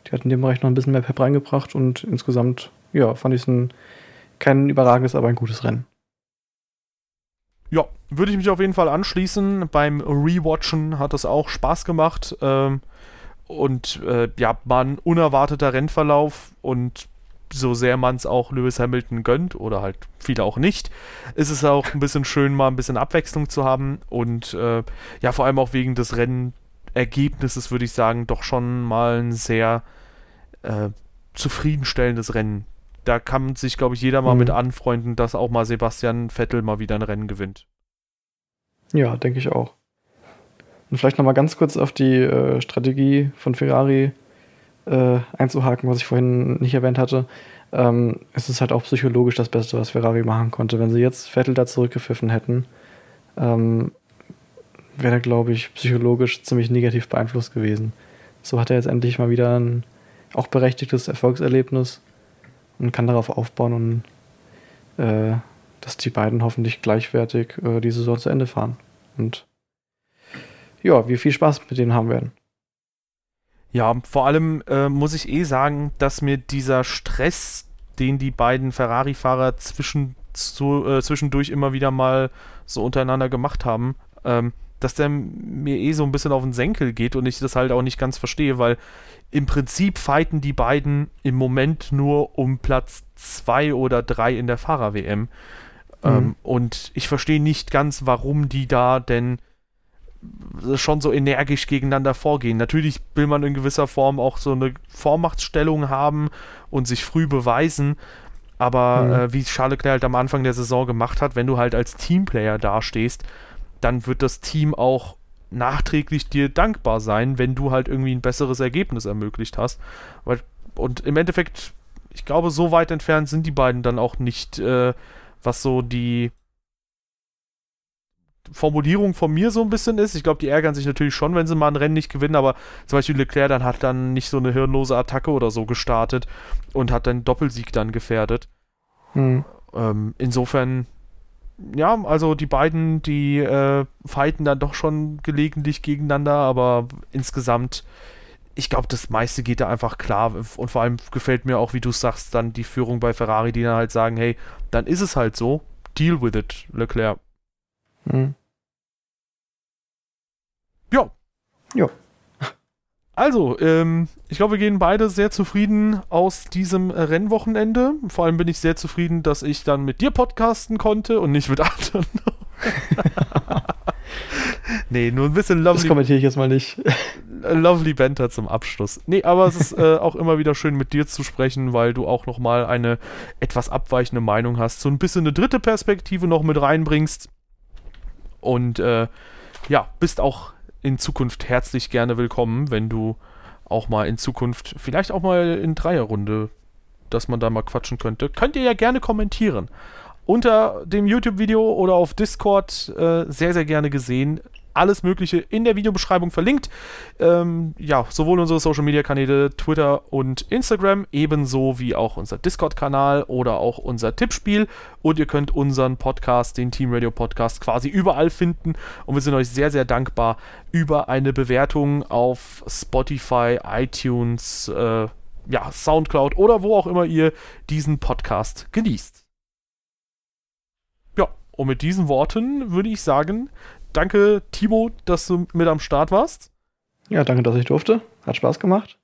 Die hat in dem Bereich noch ein bisschen mehr Pep reingebracht und insgesamt, ja, fand ich es ein kein überragendes, aber ein gutes Rennen. Ja, würde ich mich auf jeden Fall anschließen. Beim Rewatchen hat es auch Spaß gemacht. Ähm, und äh, ja, war ein unerwarteter Rennverlauf und so sehr man es auch Lewis Hamilton gönnt oder halt viele auch nicht, ist es auch ein bisschen schön, mal ein bisschen Abwechslung zu haben und äh, ja, vor allem auch wegen des Rennergebnisses würde ich sagen, doch schon mal ein sehr äh, zufriedenstellendes Rennen da kann sich, glaube ich, jeder mal mhm. mit anfreunden, dass auch mal Sebastian Vettel mal wieder ein Rennen gewinnt. Ja, denke ich auch. Und vielleicht nochmal ganz kurz auf die äh, Strategie von Ferrari äh, einzuhaken, was ich vorhin nicht erwähnt hatte. Ähm, es ist halt auch psychologisch das Beste, was Ferrari machen konnte. Wenn sie jetzt Vettel da zurückgepfiffen hätten, ähm, wäre er, glaube ich, psychologisch ziemlich negativ beeinflusst gewesen. So hat er jetzt endlich mal wieder ein auch berechtigtes Erfolgserlebnis und kann darauf aufbauen und äh, dass die beiden hoffentlich gleichwertig äh, die Saison zu Ende fahren. Und ja, wir viel Spaß mit denen haben werden. Ja, vor allem äh, muss ich eh sagen, dass mir dieser Stress, den die beiden Ferrari-Fahrer zwischen, zu, äh, zwischendurch immer wieder mal so untereinander gemacht haben, ähm, dass der mir eh so ein bisschen auf den Senkel geht und ich das halt auch nicht ganz verstehe, weil im Prinzip fighten die beiden im Moment nur um Platz 2 oder 3 in der Fahrer-WM. Mhm. Ähm, und ich verstehe nicht ganz, warum die da denn schon so energisch gegeneinander vorgehen. Natürlich will man in gewisser Form auch so eine Vormachtstellung haben und sich früh beweisen, aber mhm. äh, wie Charles Leclerc halt am Anfang der Saison gemacht hat, wenn du halt als Teamplayer dastehst, dann wird das Team auch nachträglich dir dankbar sein, wenn du halt irgendwie ein besseres Ergebnis ermöglicht hast. Weil, und im Endeffekt, ich glaube, so weit entfernt sind die beiden dann auch nicht, äh, was so die Formulierung von mir so ein bisschen ist. Ich glaube, die ärgern sich natürlich schon, wenn sie mal ein Rennen nicht gewinnen, aber zum Beispiel Leclerc dann hat dann nicht so eine hirnlose Attacke oder so gestartet und hat dann Doppelsieg dann gefährdet. Hm. Ähm, insofern ja, also die beiden, die äh, fighten dann doch schon gelegentlich gegeneinander, aber insgesamt, ich glaube, das meiste geht da einfach klar. Und vor allem gefällt mir auch, wie du sagst, dann die Führung bei Ferrari, die dann halt sagen, hey, dann ist es halt so, deal with it, Leclerc. Hm. Ja. Ja. Also, ähm, ich glaube, wir gehen beide sehr zufrieden aus diesem Rennwochenende. Vor allem bin ich sehr zufrieden, dass ich dann mit dir podcasten konnte und nicht mit anderen. nee, nur ein bisschen lovely. Das kommentiere ich jetzt mal nicht. lovely Banter zum Abschluss. Nee, aber es ist äh, auch immer wieder schön mit dir zu sprechen, weil du auch nochmal eine etwas abweichende Meinung hast. So ein bisschen eine dritte Perspektive noch mit reinbringst. Und äh, ja, bist auch in Zukunft herzlich gerne willkommen, wenn du auch mal in Zukunft, vielleicht auch mal in Dreierrunde, dass man da mal quatschen könnte. Könnt ihr ja gerne kommentieren. Unter dem YouTube-Video oder auf Discord äh, sehr, sehr gerne gesehen alles Mögliche in der Videobeschreibung verlinkt. Ähm, ja, sowohl unsere Social Media Kanäle Twitter und Instagram, ebenso wie auch unser Discord-Kanal oder auch unser Tippspiel. Und ihr könnt unseren Podcast, den Team Radio Podcast, quasi überall finden. Und wir sind euch sehr, sehr dankbar über eine Bewertung auf Spotify, iTunes, äh, ja, Soundcloud oder wo auch immer ihr diesen Podcast genießt. Ja, und mit diesen Worten würde ich sagen, danke, Timo, dass du mit am Start warst. Ja, danke, dass ich durfte. Hat Spaß gemacht.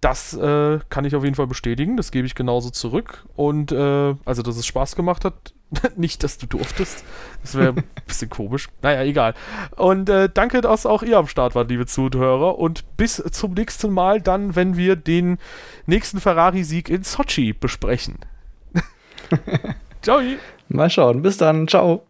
Das äh, kann ich auf jeden Fall bestätigen. Das gebe ich genauso zurück. Und äh, also, dass es Spaß gemacht hat. Nicht, dass du durftest. Das wäre ein bisschen komisch. Naja, egal. Und äh, danke, dass auch ihr am Start wart, liebe Zuhörer. Und bis zum nächsten Mal dann, wenn wir den nächsten Ferrari-Sieg in Sochi besprechen. Ciao. Mal schauen. Bis dann. Ciao.